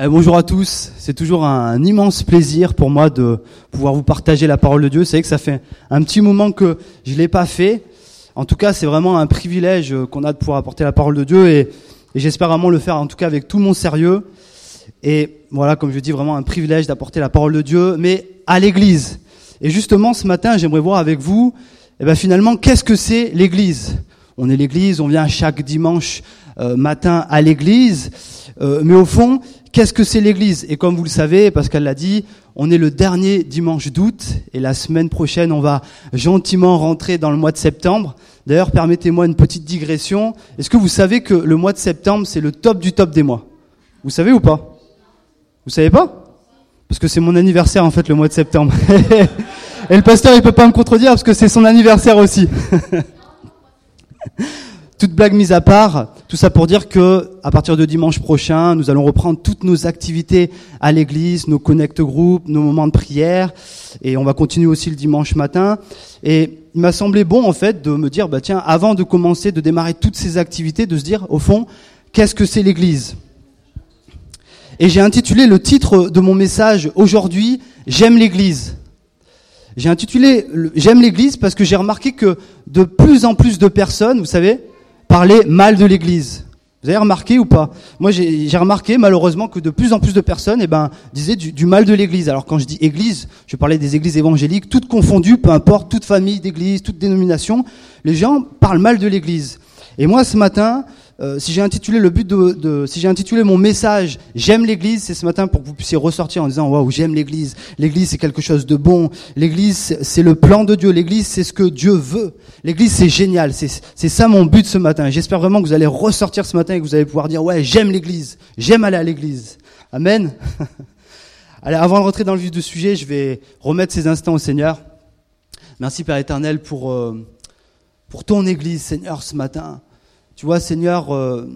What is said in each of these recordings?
Euh, bonjour à tous, c'est toujours un, immense plaisir pour moi de pouvoir vous partager la parole de Dieu. C'est que ça fait un petit moment que je l'ai pas fait. En tout cas, c'est vraiment un privilège qu'on a de pouvoir apporter la parole de Dieu et, j'espère vraiment le faire en tout cas avec tout mon sérieux. Et voilà, comme je dis, vraiment un privilège d'apporter la parole de Dieu, mais à l'Église. Et justement, ce matin, j'aimerais voir avec vous, eh ben, finalement, qu'est-ce que c'est l'Église? On est l'Église, on vient chaque dimanche euh, matin à l'Église, euh, mais au fond, Qu'est-ce que c'est l'Église? Et comme vous le savez, Pascal l'a dit, on est le dernier dimanche d'août et la semaine prochaine, on va gentiment rentrer dans le mois de septembre. D'ailleurs, permettez-moi une petite digression. Est-ce que vous savez que le mois de septembre, c'est le top du top des mois? Vous savez ou pas? Vous savez pas? Parce que c'est mon anniversaire en fait le mois de septembre. et le pasteur, il peut pas me contredire parce que c'est son anniversaire aussi. Toute blague mise à part, tout ça pour dire que à partir de dimanche prochain, nous allons reprendre toutes nos activités à l'église, nos connect groupes, nos moments de prière, et on va continuer aussi le dimanche matin. Et il m'a semblé bon en fait de me dire, bah tiens, avant de commencer, de démarrer toutes ces activités, de se dire au fond, qu'est-ce que c'est l'église? Et j'ai intitulé le titre de mon message aujourd'hui, j'aime l'église. J'ai intitulé J'aime l'église parce que j'ai remarqué que de plus en plus de personnes, vous savez, parler mal de l'Église. Vous avez remarqué ou pas? Moi, j'ai remarqué malheureusement que de plus en plus de personnes, eh ben, disaient du, mal de l'Église. Alors quand je dis Église, je parlais des églises évangéliques, toutes confondues, peu importe, toute famille d'église, toute dénomination. Les gens parlent mal de l'Église. Et moi, ce matin, euh, si j'ai intitulé le but de, de si j'ai intitulé mon message j'aime l'Église, c'est ce matin pour que vous puissiez ressortir en disant waouh j'aime l'Église. L'Église c'est quelque chose de bon. L'Église c'est le plan de Dieu. L'Église c'est ce que Dieu veut. L'Église c'est génial. C'est c'est ça mon but ce matin. J'espère vraiment que vous allez ressortir ce matin et que vous allez pouvoir dire ouais j'aime l'Église. J'aime aller à l'Église. Amen. Allez, avant de rentrer dans le vif du sujet, je vais remettre ces instants au Seigneur. Merci Père éternel pour euh, pour ton Église Seigneur ce matin. Tu vois, Seigneur, euh,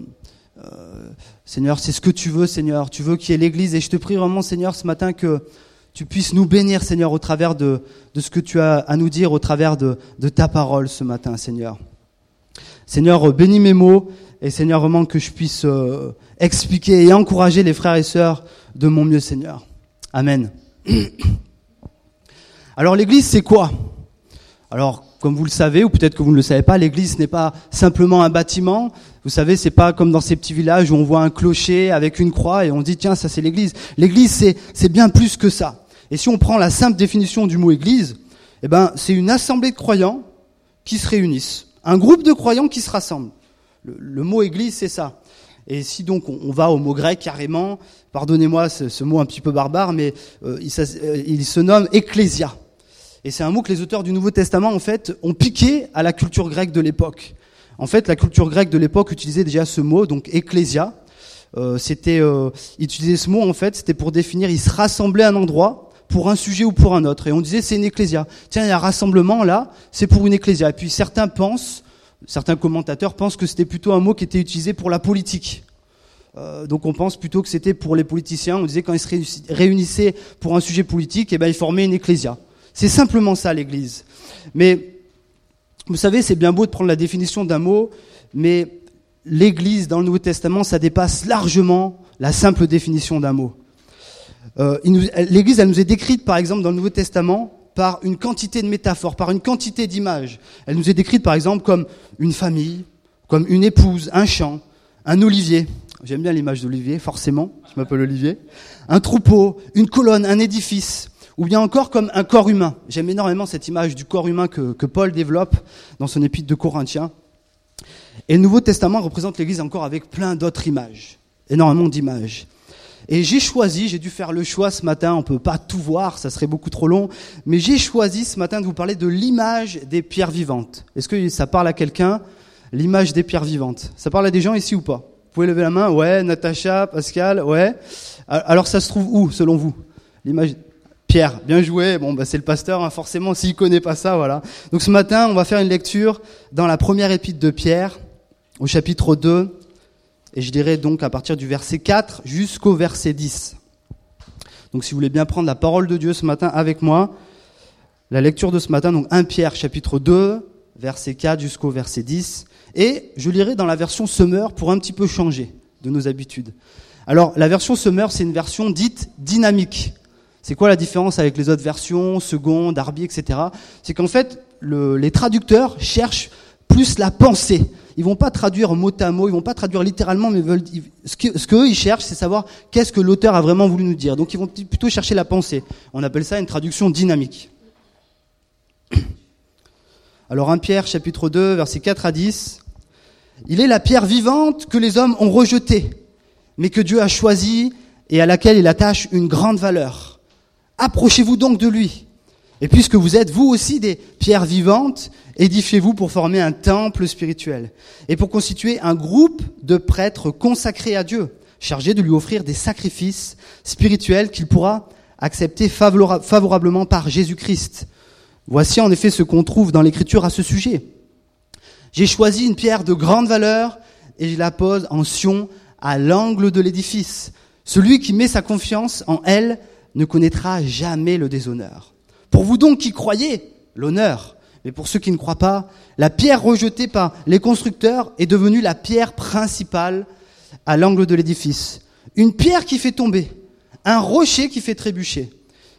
euh, Seigneur, c'est ce que tu veux, Seigneur. Tu veux qu'il y ait l'Église. Et je te prie vraiment, Seigneur, ce matin que tu puisses nous bénir, Seigneur, au travers de, ce que tu as à nous dire, au travers de, de ta parole ce matin, Seigneur. Seigneur, bénis mes mots. Et Seigneur, vraiment que je puisse euh, expliquer et encourager les frères et sœurs de mon mieux, Seigneur. Amen. Alors l'Église, c'est quoi? Alors, comme vous le savez, ou peut-être que vous ne le savez pas, l'église n'est pas simplement un bâtiment. Vous savez, c'est pas comme dans ces petits villages où on voit un clocher avec une croix et on dit tiens, ça c'est l'église. L'église, c'est, c'est bien plus que ça. Et si on prend la simple définition du mot église, eh ben, c'est une assemblée de croyants qui se réunissent. Un groupe de croyants qui se rassemblent. Le, mot église, c'est ça. Et si donc on, va au mot grec carrément, pardonnez-moi ce, mot un petit peu barbare, mais euh, il, euh, il se nomme ecclésia. Et c'est un mot que les auteurs du Nouveau Testament, en fait, ont piqué à la culture grecque de l'époque. En fait, la culture grecque de l'époque utilisait déjà ce mot, donc ecclésia. Euh, c'était euh, utiliser ce mot, en fait, c'était pour définir, ils se rassemblaient à un endroit pour un sujet ou pour un autre. Et on disait, c'est une ecclésia. Tiens, il y a un rassemblement là, c'est pour une ecclésia. Et puis certains pensent, certains commentateurs pensent que c'était plutôt un mot qui était utilisé pour la politique. Euh, donc on pense plutôt que c'était pour les politiciens. On disait quand ils se réunissaient pour un sujet politique, eh ben ils formaient une ecclésia. C'est simplement ça l'Église. Mais vous savez, c'est bien beau de prendre la définition d'un mot, mais l'Église dans le Nouveau Testament, ça dépasse largement la simple définition d'un mot. Euh, L'Église, elle nous est décrite, par exemple, dans le Nouveau Testament, par une quantité de métaphores, par une quantité d'images. Elle nous est décrite, par exemple, comme une famille, comme une épouse, un champ, un olivier. J'aime bien l'image d'olivier, forcément, je m'appelle Olivier. Un troupeau, une colonne, un édifice ou bien encore comme un corps humain. J'aime énormément cette image du corps humain que, que, Paul développe dans son épître de Corinthiens. Et le Nouveau Testament représente l'Église encore avec plein d'autres images, énormément d'images. Et j'ai choisi, j'ai dû faire le choix ce matin, on peut pas tout voir, ça serait beaucoup trop long, mais j'ai choisi ce matin de vous parler de l'image des pierres vivantes. Est-ce que ça parle à quelqu'un L'image des pierres vivantes? Ça parle à des gens ici ou pas? Vous pouvez lever la main? Ouais, Natacha, Pascal, ouais. Alors ça se trouve où, selon vous L'image Pierre, bien joué. Bon, bah, c'est le pasteur, hein, forcément, s'il connaît pas ça, voilà. Donc ce matin, on va faire une lecture dans la première épître de Pierre, au chapitre 2, et je dirais donc à partir du verset 4 jusqu'au verset 10. Donc si vous voulez bien prendre la parole de Dieu ce matin avec moi, la lecture de ce matin, donc 1 Pierre chapitre 2, verset 4 jusqu'au verset 10, et je lirai dans la version Summer pour un petit peu changer de nos habitudes. Alors, la version Summer, c'est une version dite dynamique. C'est quoi la différence avec les autres versions, seconde, Darby, etc. C'est qu'en fait, les traducteurs cherchent plus la pensée. Ils vont pas traduire mot à mot, ils vont pas traduire littéralement, mais veulent, ce que ce qu'eux ils cherchent, c'est savoir qu'est-ce que l'auteur a vraiment voulu nous dire. Donc ils vont plutôt chercher la pensée. On appelle ça une traduction dynamique. Alors 1 Pierre chapitre 2 versets 4 à 10. Il est la pierre vivante que les hommes ont rejetée, mais que Dieu a choisie et à laquelle il attache une grande valeur. Approchez-vous donc de lui. Et puisque vous êtes vous aussi des pierres vivantes, édifiez-vous pour former un temple spirituel et pour constituer un groupe de prêtres consacrés à Dieu, chargés de lui offrir des sacrifices spirituels qu'il pourra accepter favorablement par Jésus-Christ. Voici en effet ce qu'on trouve dans l'Écriture à ce sujet. J'ai choisi une pierre de grande valeur et je la pose en sion à l'angle de l'édifice. Celui qui met sa confiance en elle ne connaîtra jamais le déshonneur. Pour vous donc qui croyez, l'honneur. Mais pour ceux qui ne croient pas, la pierre rejetée par les constructeurs est devenue la pierre principale à l'angle de l'édifice. Une pierre qui fait tomber, un rocher qui fait trébucher.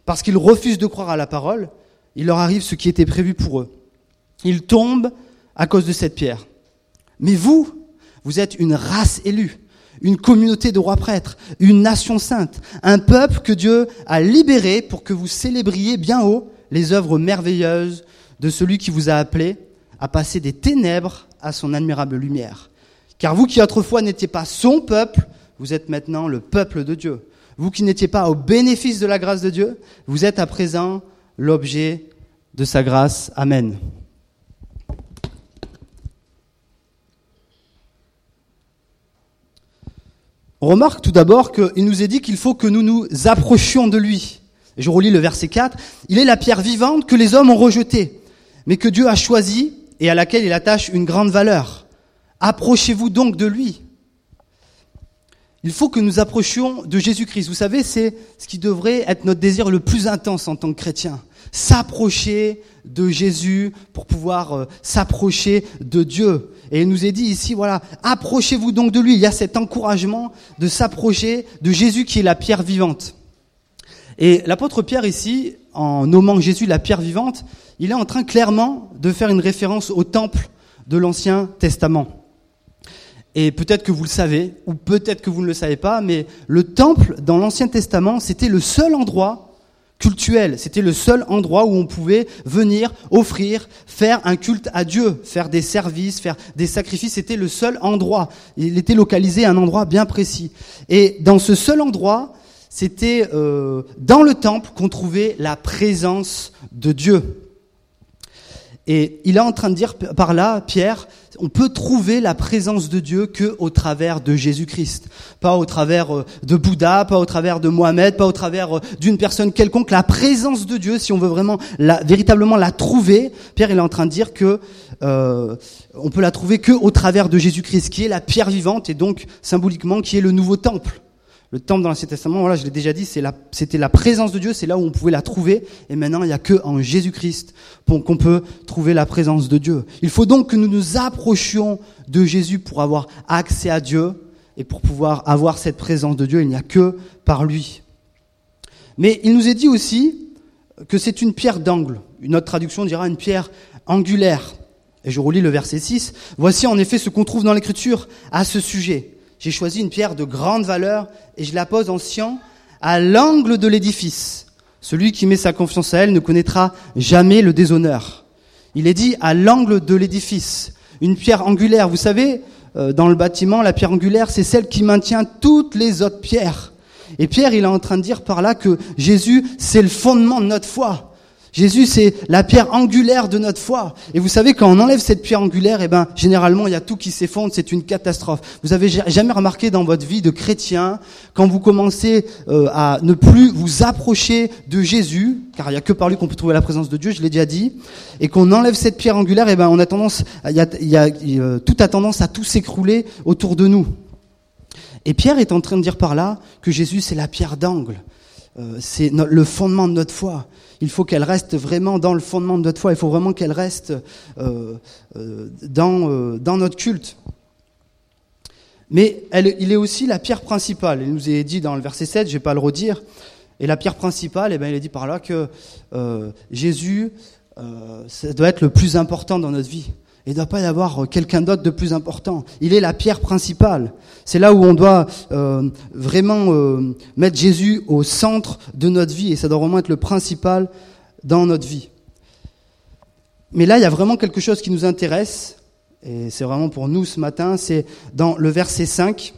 Parce qu'ils refusent de croire à la parole, il leur arrive ce qui était prévu pour eux. Ils tombent à cause de cette pierre. Mais vous, vous êtes une race élue, une communauté de rois prêtres, une nation sainte, un peuple que Dieu a libéré pour que vous célébriez bien haut les œuvres merveilleuses de celui qui vous a appelé à passer des ténèbres à son admirable lumière. Car vous qui autrefois n'étiez pas son peuple, vous êtes maintenant le peuple de Dieu. Vous qui n'étiez pas au bénéfice de la grâce de Dieu, vous êtes à présent l'objet de sa grâce. Amen. On remarque tout d'abord qu'il nous est dit qu'il faut que nous nous approchions de lui. je relis le verset 4. Il est la pierre vivante que les hommes ont rejetée, mais que Dieu a choisie et à laquelle il attache une grande valeur. Approchez-vous donc de lui. Il faut que nous approchions de Jésus-Christ. Vous savez, c'est ce qui devrait être notre désir le plus intense en tant que chrétien. S'approcher de Jésus pour pouvoir euh, s'approcher de Dieu. Et il nous est dit ici, voilà, approchez-vous donc de lui. Il y a cet encouragement de s'approcher de Jésus qui est la pierre vivante. Et l'apôtre Pierre ici, en nommant Jésus la pierre vivante, il est en train clairement de faire une référence au temple de l'Ancien Testament. Et peut-être que vous le savez, ou peut-être que vous ne le savez pas, mais le temple dans l'Ancien Testament, c'était le seul endroit cultuel. C'était le seul endroit où on pouvait venir offrir, faire un culte à Dieu, faire des services, faire des sacrifices. C'était le seul endroit. Il était localisé à un endroit bien précis. Et dans ce seul endroit, c'était euh, dans le temple qu'on trouvait la présence de Dieu. Et il est en train de dire par là, Pierre, on peut trouver la présence de Dieu que au travers de Jésus-Christ, pas au travers euh, de Bouddha, pas au travers de Mohamed, pas au travers euh, d'une personne quelconque. La présence de Dieu, si on veut vraiment véritablement la trouver, Pierre il est en train de dire que euh, on peut la trouver que au travers de Jésus-Christ, qui est la pierre vivante et donc symboliquement qui est le nouveau temple. Le temple dans l'Ancien Testament, voilà, je l'ai déjà dit, c'était la, présence de Dieu, c'est là où on pouvait la trouver. Et maintenant, il n'y a que en Jésus-Christ qu'on peut trouver la présence de Dieu. Il faut donc que nous nous approchions de Jésus pour avoir accès à Dieu et pour pouvoir avoir cette présence de Dieu. Il n'y a que par lui. Mais il nous est dit aussi que c'est une pierre d'angle. Une autre traduction dira une pierre angulaire. Et je relis le verset 6. Voici en effet ce qu'on trouve dans l'Écriture à ce sujet. J'ai choisi une pierre de grande valeur et je la pose en sciant à l'angle de l'édifice. Celui qui met sa confiance à elle ne connaîtra jamais le déshonneur. Il est dit à l'angle de l'édifice. Une pierre angulaire, vous savez, euh, dans le bâtiment, la pierre angulaire, c'est celle qui maintient toutes les autres pierres. Et Pierre, il est en train de dire par là que Jésus, c'est le fondement de notre foi. Jésus, c'est la pierre angulaire de notre foi. Et vous savez, quand on enlève cette pierre angulaire, eh ben, généralement, il y a tout qui s'effondre, c'est une catastrophe. Vous avez jamais remarqué dans votre vie de chrétien, quand vous commencez euh, à ne plus vous approcher de Jésus, car il n'y a que par lui qu'on peut trouver la présence de Dieu, je l'ai déjà dit, et qu'on enlève cette pierre angulaire, eh ben, on a tendance, il y a, tout a tendance à tout s'écrouler autour de nous. Et Pierre est en train de dire par là que Jésus, c'est la pierre d'angle. Euh, c'est le fondement de notre foi. Il faut qu'elle reste vraiment dans le fondement de notre foi. Il faut vraiment qu'elle reste euh, euh, dans, dans notre culte. Mais il est aussi la pierre principale. Il nous est dit dans le verset 7, je ne vais pas le redire. Et la pierre principale, eh bien, il est dit par là que euh, Jésus, euh, ça doit être le plus important dans notre vie. Il ne doit pas y avoir quelqu'un d'autre de plus important. Il est la pierre principale. C'est là où on doit euh, vraiment euh, mettre Jésus au centre de notre vie. Et ça doit vraiment être le principal dans notre vie. Mais là, il y a vraiment quelque chose qui nous intéresse. Et c'est vraiment pour nous ce matin. C'est dans le verset 5.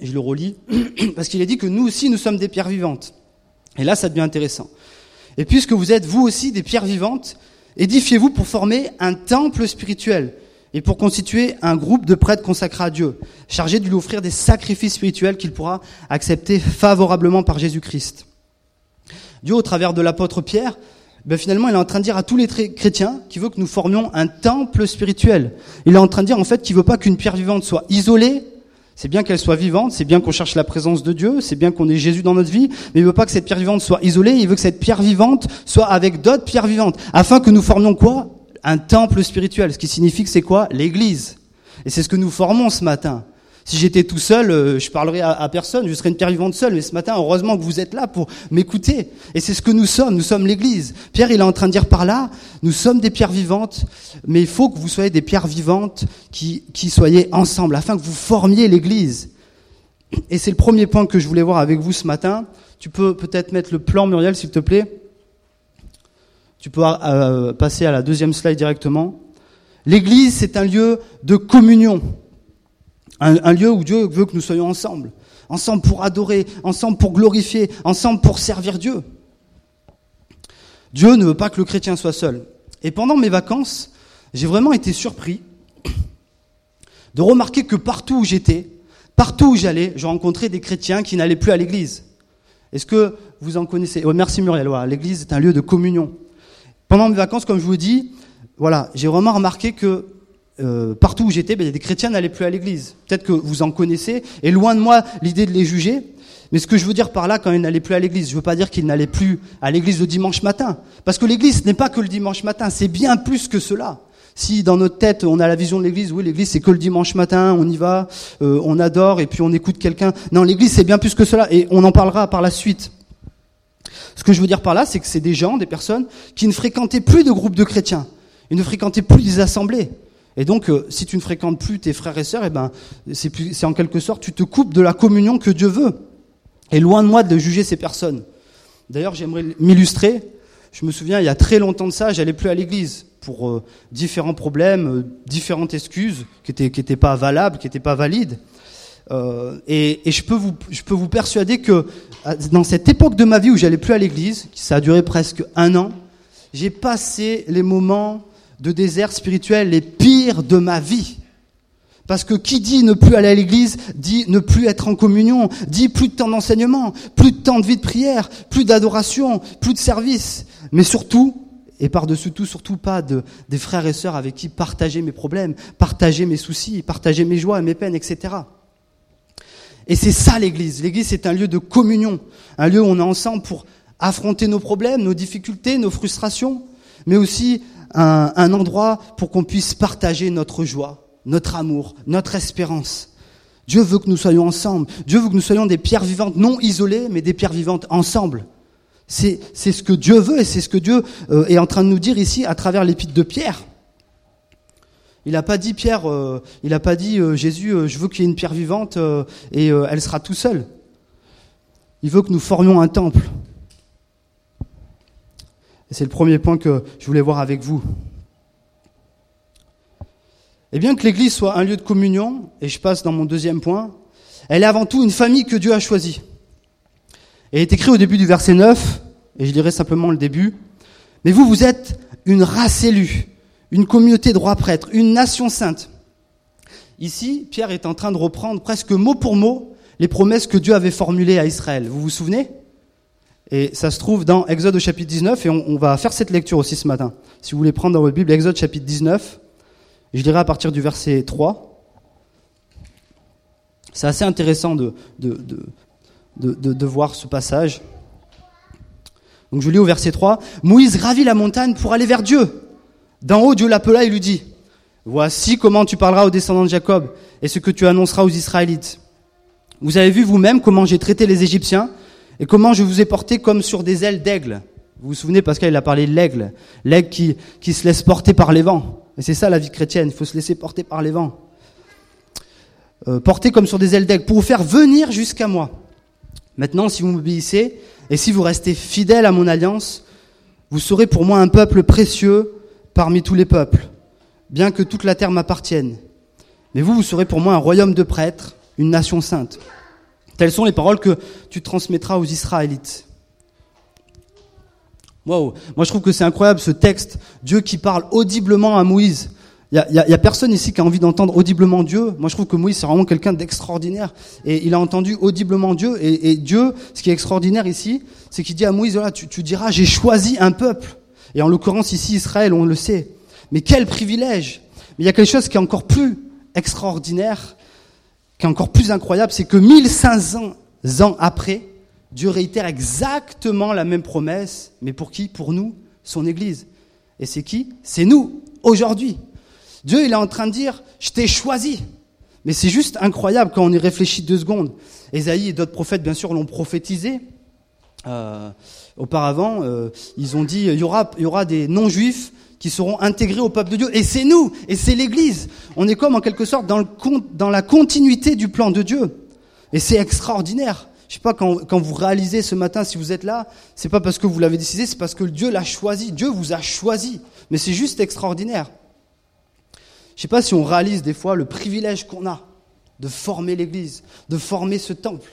Et je le relis. Parce qu'il est dit que nous aussi, nous sommes des pierres vivantes. Et là, ça devient intéressant. Et puisque vous êtes vous aussi des pierres vivantes, édifiez-vous pour former un temple spirituel et pour constituer un groupe de prêtres consacrés à Dieu, chargés de lui offrir des sacrifices spirituels qu'il pourra accepter favorablement par Jésus-Christ. Dieu, au travers de l'apôtre Pierre, ben finalement, il est en train de dire à tous les chrétiens qu'il veut que nous formions un temple spirituel. Il est en train de dire en fait qu'il veut pas qu'une pierre vivante soit isolée c'est bien qu'elle soit vivante, c'est bien qu'on cherche la présence de Dieu, c'est bien qu'on ait Jésus dans notre vie, mais il veut pas que cette pierre vivante soit isolée, il veut que cette pierre vivante soit avec d'autres pierres vivantes, afin que nous formions quoi? Un temple spirituel, ce qui signifie que c'est quoi? L'Église. Et c'est ce que nous formons ce matin. Si j'étais tout seul, euh, je parlerais à, personne, je serais une pierre vivante seule. Mais ce matin, heureusement que vous êtes là pour m'écouter. Et c'est ce que nous sommes, nous sommes l'Église. Pierre, il est en train de dire par là, nous sommes des pierres vivantes, mais il faut que vous soyez des pierres vivantes qui, soyez ensemble, afin que vous formiez l'Église. Et c'est le premier point que je voulais voir avec vous ce matin. Tu peux peut-être mettre le plan, Muriel, s'il te plaît. Tu peux euh, passer à la deuxième slide directement. L'Église, c'est un lieu de communion. Un, lieu où Dieu veut que nous soyons ensemble. Ensemble pour adorer, ensemble pour glorifier, ensemble pour servir Dieu. Dieu ne veut pas que le chrétien soit seul. Et pendant mes vacances, j'ai vraiment été surpris de remarquer que partout où j'étais, partout où j'allais, je rencontrais des chrétiens qui n'allaient plus à l'église. Est-ce que vous en connaissez? Oh, Merci Muriel. l'église est un lieu de communion. Pendant mes vacances, comme je vous dis, voilà, j'ai vraiment remarqué que euh, partout où j'étais, ben, des chrétiens n'allaient plus à l'église. Peut-être que vous en connaissez, et loin de moi l'idée de les juger. Mais ce que je veux dire par là, quand ils n'allaient plus à l'église, je veux pas dire qu'ils n'allaient plus à l'église le dimanche matin. Parce que l'église n'est pas que le dimanche matin, c'est bien plus que cela. Si dans notre tête on a la vision de l'église, oui l'église c'est que le dimanche matin, on y va, euh, on adore et puis on écoute quelqu'un. Non, l'église c'est bien plus que cela et on en parlera par la suite. Ce que je veux dire par là, c'est que c'est des gens, des personnes qui ne fréquentaient plus de groupes de chrétiens, ils ne fréquentaient plus des assemblées. Et donc, euh, si tu ne fréquentes plus tes frères et sœurs, eh ben, c'est en quelque sorte, tu te coupes de la communion que Dieu veut. Et loin de moi de juger ces personnes. D'ailleurs, j'aimerais m'illustrer. Je me souviens, il y a très longtemps de ça, j'allais plus à l'église pour euh, différents problèmes, euh, différentes excuses qui n'étaient pas valables, qui n'étaient pas valides. et, et je, peux vous, je peux vous persuader que dans cette époque de ma vie où j'allais plus à l'église, ça a duré presque un an, j'ai passé les moments de désert spirituel les pires de ma vie. Parce que qui dit ne plus aller à l'église, dit ne plus être en communion, dit plus de temps d'enseignement, plus de temps de vie de prière, plus d'adoration, plus de service. Mais surtout, et par-dessus tout, surtout pas de, des frères et sœurs avec qui partager mes problèmes, partager mes soucis, partager mes joies et mes peines, etc. Et c'est ça l'église. L'église, c'est un lieu de communion, un lieu où on est ensemble pour affronter nos problèmes, nos difficultés, nos frustrations, mais aussi un, endroit pour qu'on puisse partager notre joie, notre amour, notre espérance. Dieu veut que nous soyons ensemble. Dieu veut que nous soyons des pierres vivantes, non isolées, mais des pierres vivantes ensemble. C'est ce que Dieu veut et c'est ce que Dieu euh, est en train de nous dire ici à travers l'épître de Pierre. Il n'a pas dit Pierre, euh, il n'a pas dit euh, Jésus, je veux qu'il y ait une pierre vivante et elle sera tout seule. Il veut que nous formions un temple. Et c'est le premier point que je voulais voir avec vous. Et bien que l'Église soit un lieu de communion, et je passe dans mon deuxième point, elle est avant tout une famille que Dieu a choisie. Elle est écrit au début du verset 9, et je lirai simplement le début. Mais vous, vous êtes une race élue, une communauté de rois prêtres, une nation sainte. Ici, Pierre est en train de reprendre presque mot pour mot les promesses que Dieu avait formulées à Israël. Vous vous souvenez? Et ça se trouve dans Exode au chapitre 19, et on, va faire cette lecture aussi ce matin. Si vous voulez prendre dans votre Bible Exode chapitre 19, je dirais à partir du verset 3. C'est assez intéressant de, de, de, de, voir ce passage. Donc je lis au verset 3. Moïse gravit la montagne pour aller vers Dieu. D'en haut, Dieu l'appela et lui dit, Voici comment tu parleras aux descendants de Jacob et ce que tu annonceras aux Israélites. Vous avez vu vous-même comment j'ai traité les Égyptiens et comment je vous ai porté comme sur des ailes d'aigle. Vous vous souvenez, Pascal, il a parlé de l'aigle, l'aigle qui, se laisse porter par les vents. Et c'est ça la vie chrétienne, il faut se laisser porter par les vents. Euh, porter comme sur des ailes d'aigle, pour vous faire venir jusqu'à moi. Maintenant, si vous m'obéissez, et si vous restez fidèles à mon alliance, vous serez pour moi un peuple précieux parmi tous les peuples, bien que toute la terre m'appartienne. Mais vous, vous serez pour moi un royaume de prêtres, une nation sainte. Telles sont les paroles que tu transmettras aux Israélites. Wow. Moi, je trouve que c'est incroyable ce texte. Dieu qui parle audiblement à Moïse. Il n'y a, personne ici qui a envie d'entendre audiblement Dieu. Moi, je trouve que Moïse, c'est vraiment quelqu'un d'extraordinaire. Et il a entendu audiblement Dieu. Et, Dieu, ce qui est extraordinaire ici, c'est qu'il dit à Moïse, voilà, tu, tu diras, j'ai choisi un peuple. Et en l'occurrence, ici, Israël, on le sait. Mais quel privilège Mais il y a quelque chose qui est encore plus extraordinaire, qui est encore plus incroyable, c'est que 1500 ans après, Dieu réitère exactement la même promesse, mais pour qui? Pour nous, son Église. Et c'est qui? C'est nous, aujourd'hui. Dieu, il est en train de dire, je t'ai choisi. Mais c'est juste incroyable quand on y réfléchit deux secondes. Ésaïe et d'autres prophètes, bien sûr, l'ont prophétisé. Euh, auparavant, euh, ils ont dit, il y aura, il y aura des non-juifs qui seront intégrés au peuple de Dieu. Et c'est nous, et c'est l'Église. On est comme en quelque sorte dans, le, dans la continuité du plan de Dieu. Et c'est extraordinaire. Je sais pas, quand, quand vous réalisez ce matin, si vous êtes là, c'est pas parce que vous l'avez décidé, c'est parce que Dieu l'a choisi. Dieu vous a choisi. Mais c'est juste extraordinaire. Je sais pas si on réalise des fois le privilège qu'on a de former l'Église, de former ce temple.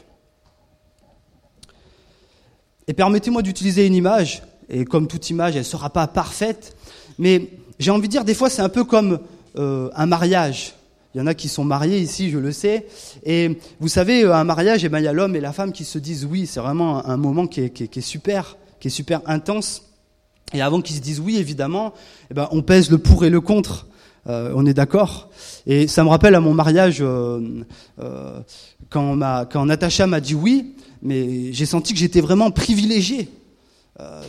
Et permettez-moi d'utiliser une image, et comme toute image, elle ne sera pas parfaite, mais j'ai envie de dire, des fois, c'est un peu comme euh, un mariage. Il y en a qui sont mariés ici, je le sais. Et vous savez, euh, un mariage, eh ben, il y a l'homme et la femme qui se disent oui. C'est vraiment un, moment qui est, super, qui est super intense. Et avant qu'ils se disent oui, évidemment, eh ben, on pèse le pour et le contre. Euh, on est d'accord. Et ça me rappelle à mon mariage, quand, quand Natacha m'a dit oui, mais j'ai senti que j'étais vraiment privilégié.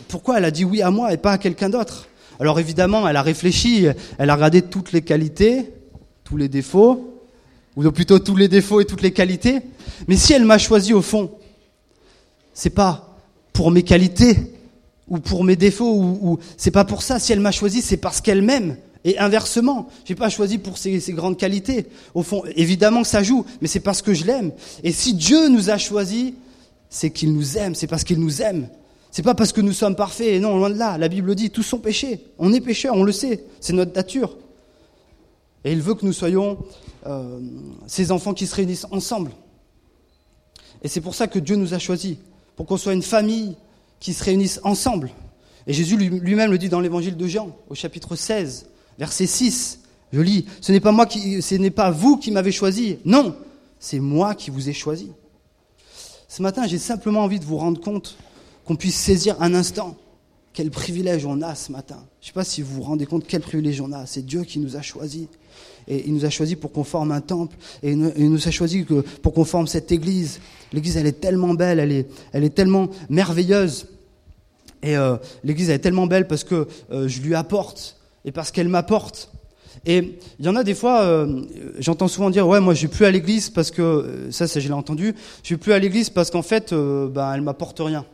pourquoi elle a dit oui à moi et pas à quelqu'un d'autre? Alors évidemment, elle a réfléchi, elle a regardé toutes les qualités, tous les défauts, ou plutôt tous les défauts et toutes les qualités. Mais si elle m'a choisi au fond, c'est pas pour mes qualités ou pour mes défauts ou, c'est pas pour ça. Si elle m'a choisi, c'est parce qu'elle m'aime. Et inversement, j'ai pas choisi pour ses, grandes qualités. Au fond, évidemment que ça joue, mais c'est parce que je l'aime. Et si Dieu nous a choisis, c'est qu'il nous aime, c'est parce qu'il nous aime. C'est pas parce que nous sommes parfaits, non, loin de là. La Bible dit, tous sont péchés. On est pécheurs, on le sait. C'est notre nature. Et il veut que nous soyons euh, ces enfants qui se réunissent ensemble. Et c'est pour ça que Dieu nous a choisis, pour qu'on soit une famille qui se réunisse ensemble. Et Jésus lui-même le dit dans l'évangile de Jean, au chapitre 16, verset 6. Je lis, ce n'est pas moi qui, ce n'est pas vous qui m'avez choisi. Non, c'est moi qui vous ai choisi. Ce matin, j'ai simplement envie de vous rendre compte qu'on puisse saisir un instant quel privilège on a ce matin. Je ne sais pas si vous vous rendez compte quel privilège on a. C'est Dieu qui nous a choisis. Et il nous a choisis pour qu'on forme un temple. Et il nous a choisis pour qu'on forme cette église. L'église, elle est tellement belle, elle est, elle est tellement merveilleuse. Et euh, l'église, elle est tellement belle parce que euh, je lui apporte et parce qu'elle m'apporte. Et il y en a des fois, euh, j'entends souvent dire, ouais, moi je vais plus à l'église parce que, ça, ça je l'ai entendu, je vais plus à l'église parce qu'en fait, ben, elle m'apporte rien.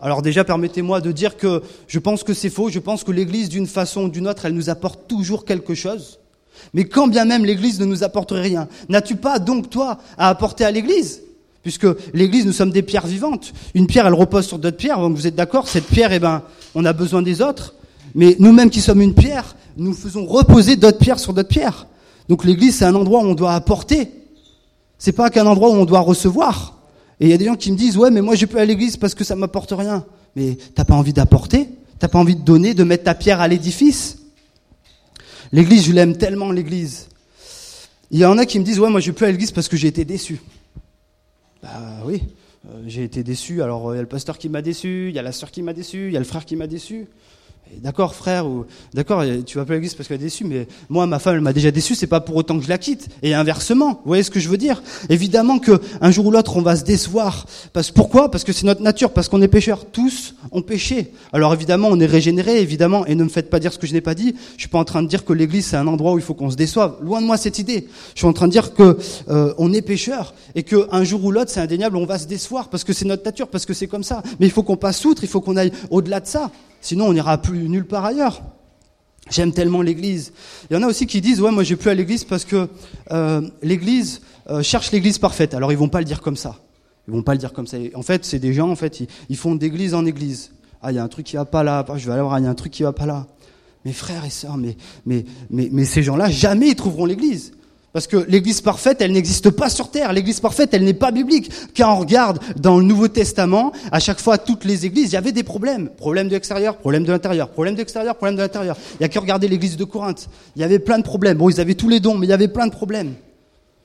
Alors déjà, permettez-moi de dire que je pense que c'est faux. Je pense que l'Église, d'une façon ou d'une autre, elle nous apporte toujours quelque chose. Mais quand bien même l'Église ne nous apporterait rien, n'as-tu pas donc toi à apporter à l'Église? Puisque l'Église, nous sommes des pierres vivantes. Une pierre, elle repose sur d'autres pierres. Donc vous êtes d'accord Cette pierre, eh ben, on a besoin des autres. Mais nous-mêmes qui sommes une pierre, nous faisons reposer d'autres pierres sur d'autres pierres. Donc l'Église, c'est un endroit où on doit apporter. C'est pas qu'un endroit où on doit recevoir. Et il y a des gens qui me disent, ouais, mais moi je peux à l'église parce que ça m'apporte rien. Mais t'as pas envie d'apporter? T'as pas envie de donner, de mettre ta pierre à l'édifice? L'église, je l'aime tellement, l'église. Il y en a qui me disent, ouais, moi je peux à l'église parce que j'ai été déçu. Bah oui, euh, j'ai été déçu. Alors il y a le pasteur qui m'a déçu, il y a la sœur qui m'a déçu, il y a le frère qui m'a déçu. D'accord, frère, ou d'accord, tu vas pas à l'église parce qu'elle est déçue, mais moi, ma femme, elle m'a déjà déçu, c'est pas pour autant que je la quitte. Et inversement, vous voyez ce que je veux dire? Évidemment que un jour ou l'autre, on va se décevoir. Parce pourquoi? Parce que c'est notre nature, parce qu'on est pécheurs. Tous ont péché. Alors évidemment, on est régénéré, évidemment. Et ne me faites pas dire ce que je n'ai pas dit. Je suis pas en train de dire que l'église c'est un endroit où il faut qu'on se déçoive. Loin de moi cette idée. Je suis en train de dire que euh, on est pécheurs et que un jour ou l'autre, c'est indéniable, on va se décevoir parce que c'est notre nature, parce que c'est comme ça. Mais il faut qu'on passe outre, il faut qu'on aille au-delà de ça. Sinon, on n'ira plus nulle part ailleurs. J'aime tellement l'Église. Il y en a aussi qui disent ouais moi je vais plus à l'Église parce que euh, l'Église euh, cherche l'Église parfaite. Alors ils vont pas le dire comme ça. Ils vont pas le dire comme ça. En fait c'est des gens en fait ils, font d'église en église. Ah il y a un truc qui va pas là. Je vais aller voir il y a un truc qui va pas là. Mes frères et sœurs mais ces gens-là jamais ils trouveront l'Église. Parce que l'église parfaite, elle n'existe pas sur terre. L'église parfaite, elle n'est pas biblique. Quand on regarde dans le Nouveau Testament, à chaque fois, toutes les églises, il y avait des problèmes. Problème de l'extérieur, problème de l'intérieur, problème de l'extérieur, problème de l'intérieur. Il y a que regarder l'église de Corinthe. Il y avait plein de problèmes. Bon, ils avaient tous les dons, mais il y avait plein de problèmes.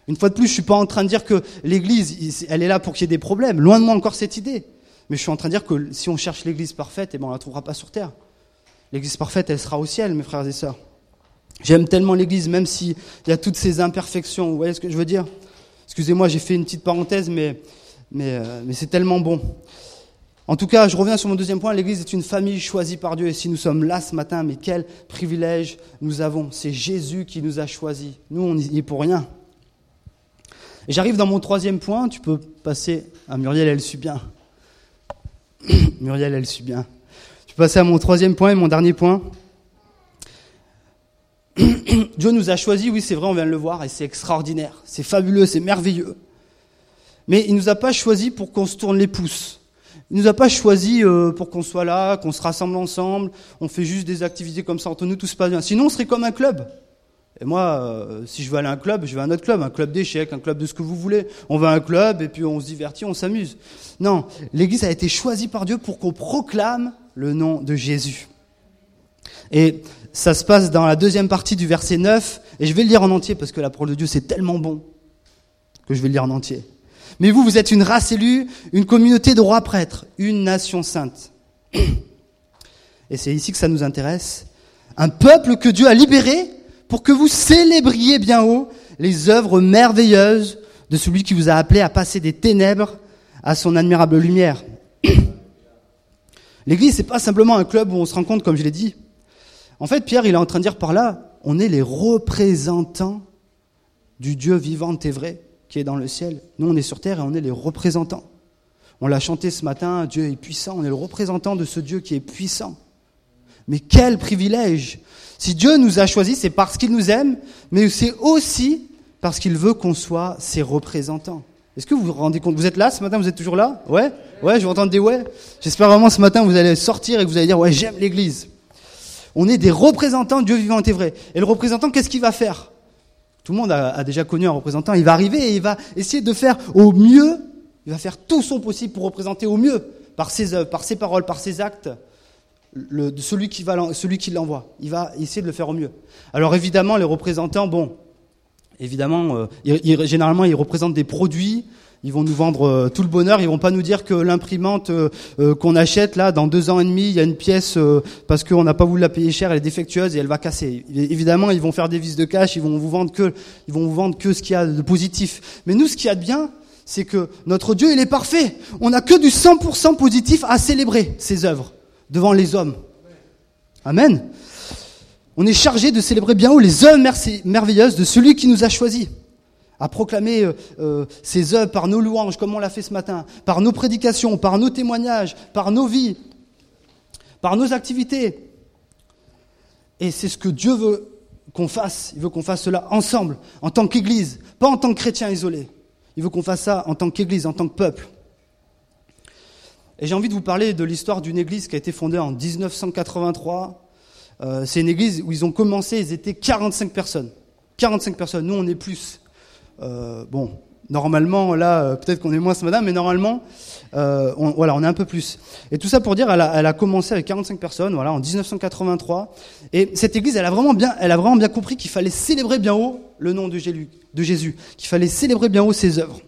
Une fois de plus, je suis pas en train de dire que l'église, elle est là pour qu'il y ait des problèmes. Loin de moi encore cette idée. Mais je suis en train de dire que si on cherche l'église parfaite, eh ben, on la trouvera pas sur terre. L'église parfaite, elle sera au ciel, mes frères et sœurs. J'aime tellement l'Église, même s'il y a toutes ces imperfections. Vous voyez ce que je veux dire? Excusez-moi, j'ai fait une petite parenthèse, mais, euh, mais c'est tellement bon. En tout cas, je reviens sur mon deuxième point. L'Église est une famille choisie par Dieu. Et si nous sommes là ce matin, mais quel privilège nous avons. C'est Jésus qui nous a choisis. Nous, on n'y est pour rien. Et j'arrive dans mon troisième point. Tu peux passer à Muriel, elle suit bien. Muriel, elle suit bien. Tu peux passer à mon troisième point et mon dernier point. Dieu nous a choisis, oui c'est vrai, on vient de le voir, et c'est extraordinaire, c'est fabuleux, c'est merveilleux. Mais il ne nous a pas choisis pour qu'on se tourne les pouces. Il ne nous a pas choisis euh, pour qu'on soit là, qu'on se rassemble ensemble, on fait juste des activités comme ça entre nous, tout se passe bien. Sinon on serait comme un club. Et moi, euh, si je veux aller à un club, je vais à un autre club, un club d'échecs, un club de ce que vous voulez. On va à un club et puis on se divertit, on s'amuse. Non, l'Église a été choisie par Dieu pour qu'on proclame le nom de Jésus. Et ça se passe dans la deuxième partie du verset 9, et je vais le lire en entier parce que la parole de Dieu c'est tellement bon que je vais le lire en entier. Mais vous, vous êtes une race élue, une communauté de rois prêtres, une nation sainte. Et c'est ici que ça nous intéresse. Un peuple que Dieu a libéré pour que vous célébriez bien haut les œuvres merveilleuses de celui qui vous a appelé à passer des ténèbres à son admirable lumière. L'église, c'est pas simplement un club où on se rencontre, comme je l'ai dit. En fait, Pierre, il est en train de dire par là, on est les représentants du Dieu vivant et vrai qui est dans le ciel. Nous, on est sur terre et on est les représentants. On l'a chanté ce matin, Dieu est puissant, on est le représentant de ce Dieu qui est puissant. Mais quel privilège Si Dieu nous a choisis, c'est parce qu'il nous aime, mais c'est aussi parce qu'il veut qu'on soit ses représentants. Est-ce que vous vous rendez compte? Vous êtes là ce matin Vous êtes toujours là? Ouais? Ouais, je vous entends des ouais. J'espère vraiment ce matin vous allez sortir et que vous allez dire ouais, j'aime l'Église. On est des représentants Dieu vivant et vrai. Et le représentant, qu'est-ce qu'il va faire? Tout le monde a, déjà connu un représentant. Il va arriver et il va essayer de faire au mieux. Il va faire tout son possible pour représenter au mieux, par ses œuvres, par ses paroles, par ses actes, celui qui l'envoie. Il va essayer de le faire au mieux. Alors évidemment, les représentants, bon, évidemment, euh, généralement, ils représentent des produits, ils vont nous vendre euh, tout le bonheur. Ils vont pas nous dire que l'imprimante euh, euh, qu'on achète là, dans deux ans et demi, il y a une pièce parce qu'on n'a pas voulu la payer cher, elle est défectueuse et elle va casser. Évidemment, ils vont faire des vis de cash. Ils vont vous vendre que, ils vont vous vendre que ce qu'il y a de positif. Mais nous, ce qu'il y a de bien, c'est que notre Dieu, il est parfait. On n'a que du 100% positif à célébrer ses œuvres devant les hommes. Amen. On est chargé de célébrer bien haut les œuvres merveilleuses de celui qui nous a choisis à proclamer euh, euh, ses œuvres par nos louanges, comme on l'a fait ce matin, par nos prédications, par nos témoignages, par nos vies, par nos activités. Et c'est ce que Dieu veut qu'on fasse. Il veut qu'on fasse cela ensemble, en tant qu'Église, pas en tant que chrétien isolé. Il veut qu'on fasse ça en tant qu'Église, en tant que peuple. Et j'ai envie de vous parler de l'histoire d'une Église qui a été fondée en 1983. Euh, c'est une Église où ils ont commencé, ils étaient 45 personnes. 45 personnes, nous on est plus. Euh, bon, normalement, là, euh, peut-être qu'on est moins ce matin, mais normalement, euh, on, voilà, on est un peu plus. Et tout ça pour dire, elle a, commencé avec 45 personnes, voilà, en 1983. Et cette église, elle a vraiment bien, elle a vraiment bien compris qu'il fallait célébrer bien haut le nom de Jésus, de Jésus, qu'il fallait célébrer bien haut ses œuvres.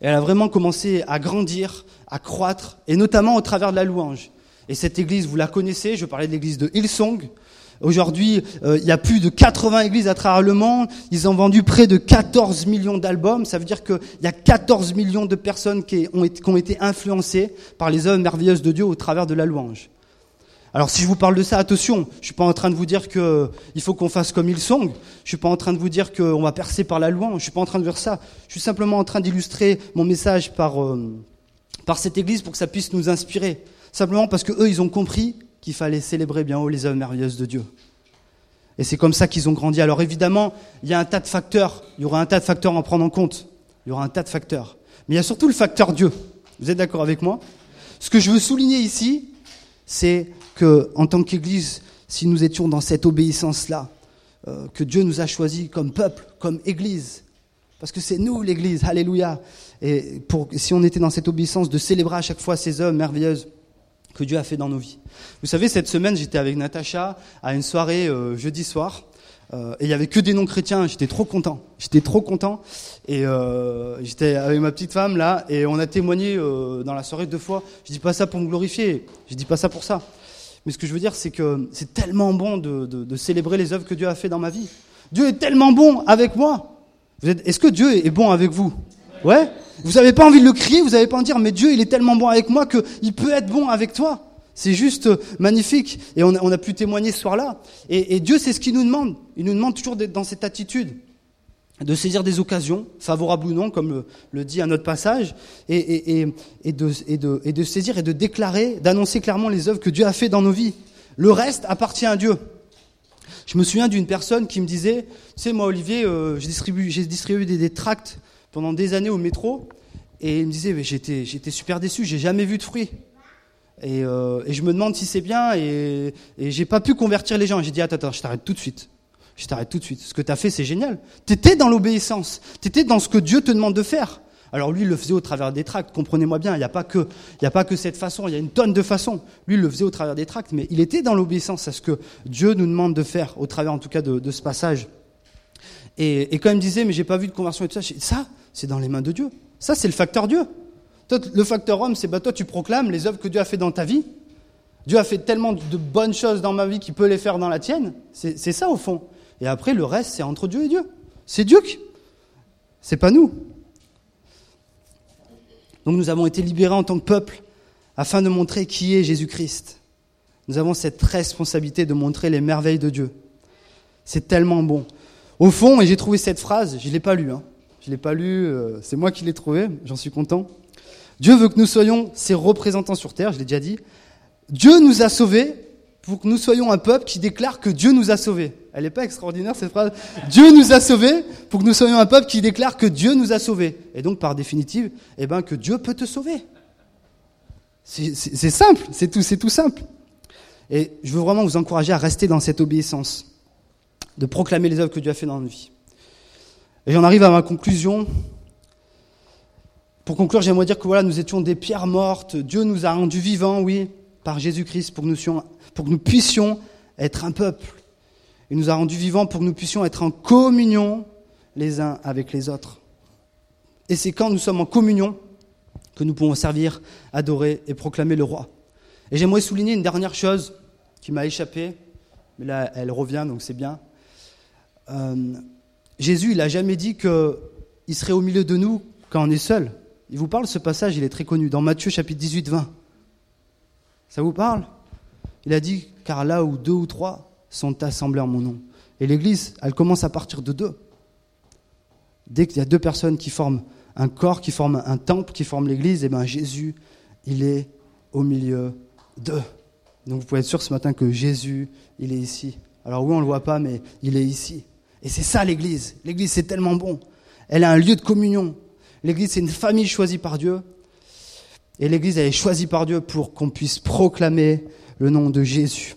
Et elle a vraiment commencé à grandir, à croître, et notamment au travers de la louange. Et cette église, vous la connaissez, je parlais de l'église de Hillsong. Aujourd'hui, euh, il y a plus de 80 églises à travers le monde. Ils ont vendu près de 14 millions d'albums. Ça veut dire qu'il y a 14 millions de personnes qui ont, été, influencées par les œuvres merveilleuses de Dieu au travers de la louange. Alors si je vous parle de ça, attention, je suis pas en train de vous dire que il faut qu'on fasse comme Hillsong. Je suis pas en train de vous dire qu'on va percer par la louange. Je suis pas en train de faire ça. Je suis simplement en train d'illustrer mon message par euh, par cette église pour que ça puisse nous inspirer. Simplement parce que eux, ils ont compris qu'il fallait célébrer bien haut les œuvres merveilleuses de Dieu. Et c'est comme ça qu'ils ont grandi. Alors évidemment, il y a un tas de facteurs. Il y aura un tas de facteurs à en prendre en compte. Il y aura un tas de facteurs. Mais il y a surtout le facteur Dieu. Vous êtes d'accord avec moi? Ce que je veux souligner ici, c'est que en tant qu'Église, si nous étions dans cette obéissance-là, euh, que Dieu nous a choisis comme peuple, comme Église, parce que c'est nous l'Église, alléluia. Et si on était dans cette obéissance de célébrer à chaque fois ces œuvres merveilleuses, que Dieu a fait dans nos vies. Vous savez, cette semaine, j'étais avec Natacha à une soirée euh, jeudi soir. Euh, et il y avait que des non-chrétiens. J'étais trop content. J'étais trop content. Et euh, j'étais avec ma petite femme là, et on a témoigné euh, dans la soirée deux fois. Je dis pas ça pour me glorifier. Je dis pas ça pour ça. Mais ce que je veux dire, c'est que c'est tellement bon de, de, de, célébrer les œuvres que Dieu a fait dans ma vie. Dieu est tellement bon avec moi. Est-ce que Dieu est bon avec vous? Ouais? Vous n'avez pas envie de le crier, vous n'avez pas envie de dire, mais Dieu, il est tellement bon avec moi qu'il peut être bon avec toi. C'est juste magnifique. Et on a, pu témoigner ce soir-là. Et, Dieu, c'est ce qu'il nous demande. Il nous demande toujours d'être dans cette attitude, de saisir des occasions, favorables ou non, comme le, dit un autre passage, et, de, saisir et de déclarer, d'annoncer clairement les œuvres que Dieu a fait dans nos vies. Le reste appartient à Dieu. Je me souviens d'une personne qui me disait, tu sais, moi, Olivier, euh, j'ai distribué, distribué des, des tracts pendant des années au métro, et il me disait, j'étais, j'étais super déçu, j'ai jamais vu de fruits. Et, euh, et, je me demande si c'est bien, et, et j'ai pas pu convertir les gens. J'ai dit, attends, attends, je t'arrête tout de suite. Je t'arrête tout de suite. Ce que tu as fait, c'est génial. Tu étais dans l'obéissance. Tu étais dans ce que Dieu te demande de faire. Alors lui, il le faisait au travers des tracts. Comprenez-moi bien, il n'y a pas que, a pas que cette façon. Il y a une tonne de façons. Lui, il le faisait au travers des tracts, mais il était dans l'obéissance à ce que Dieu nous demande de faire, au travers en tout cas de, de ce passage. Et, et, quand il me disait, mais j'ai pas vu de conversion et tout ça, ça, c'est dans les mains de Dieu. Ça, c'est le facteur Dieu. Le facteur homme, c'est bah toi, tu proclames les œuvres que Dieu a fait dans ta vie. Dieu a fait tellement de bonnes choses dans ma vie qu'il peut les faire dans la tienne. C'est ça au fond. Et après, le reste, c'est entre Dieu et Dieu. C'est Dieu qui. C'est pas nous. Donc nous avons été libérés en tant que peuple afin de montrer qui est Jésus-Christ. Nous avons cette responsabilité de montrer les merveilles de Dieu. C'est tellement bon. Au fond, et j'ai trouvé cette phrase, je ne l'ai pas lue, hein. Je ne l'ai pas lue, euh, c'est moi qui l'ai trouvée, j'en suis content. Dieu veut que nous soyons ses représentants sur terre, je l'ai déjà dit. Dieu nous a sauvés pour que nous soyons un peuple qui déclare que Dieu nous a sauvés. Elle n'est pas extraordinaire cette phrase? Dieu nous a sauvés pour que nous soyons un peuple qui déclare que Dieu nous a sauvés. Et donc par définitive, eh ben, que Dieu peut te sauver. C'est simple, c'est tout, tout simple. Et je veux vraiment vous encourager à rester dans cette obéissance, de proclamer les œuvres que Dieu a fait dans notre vie. Et j'en arrive à ma conclusion. Pour conclure, j'aimerais dire que voilà, nous étions des pierres mortes. Dieu nous a rendus vivants, oui, par Jésus-Christ, pour, pour que nous puissions être un peuple. Il nous a rendus vivants pour que nous puissions être en communion les uns avec les autres. Et c'est quand nous sommes en communion que nous pouvons servir, adorer et proclamer le roi. Et j'aimerais souligner une dernière chose qui m'a échappé, mais là elle revient, donc c'est bien. Euh, Jésus, il n'a jamais dit qu'il serait au milieu de nous quand on est seul. Il vous parle, ce passage, il est très connu, dans Matthieu chapitre 18, 20. Ça vous parle? Il a dit, car là où deux ou trois sont assemblés en mon nom. Et l'Église, elle commence à partir de deux. Dès qu'il y a deux personnes qui forment un corps, qui forment un temple, qui forment l'Église, et eh bien Jésus, il est au milieu d'eux. Donc vous pouvez être sûr ce matin que Jésus, il est ici. Alors oui, on ne le voit pas, mais il est ici. Et c'est ça l'Église. L'Église, c'est tellement bon. Elle a un lieu de communion. L'Église, c'est une famille choisie par Dieu. Et l'Église, elle est choisie par Dieu pour qu'on puisse proclamer le nom de Jésus.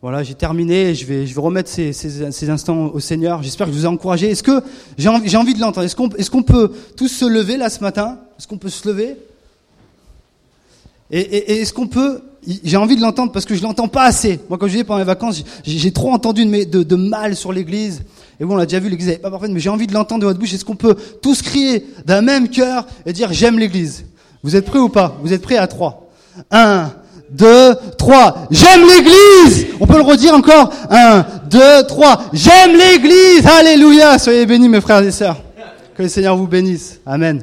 Voilà, j'ai terminé. Je vais, je vais remettre ces, ces, ces instants au Seigneur. J'espère que je vous ai encouragé. Est-ce que j'ai envie, j'ai envie de l'entendre? Est-ce qu'on, qu'on peut tous se lever là ce matin? Est-ce qu'on peut se lever? Et est-ce qu'on peut J'ai envie de l'entendre parce que je l'entends pas assez. Moi, quand je disais pendant les vacances, j'ai, trop entendu de, mal sur l'Église. Et bon, on l'a déjà vu, l'Église n'est pas parfaite, mais j'ai envie de l'entendre de votre bouche. Est-ce qu'on peut tous crier d'un même cœur et dire j'aime l'Église? Vous êtes prêts ou pas? Vous êtes prêts à trois? Un, deux, trois. J'aime l'église. On peut le redire encore? Un, deux, trois. J'aime l'église. Alléluia. Soyez bénis mes frères et sœurs. Que le Seigneur vous bénisse. Amen.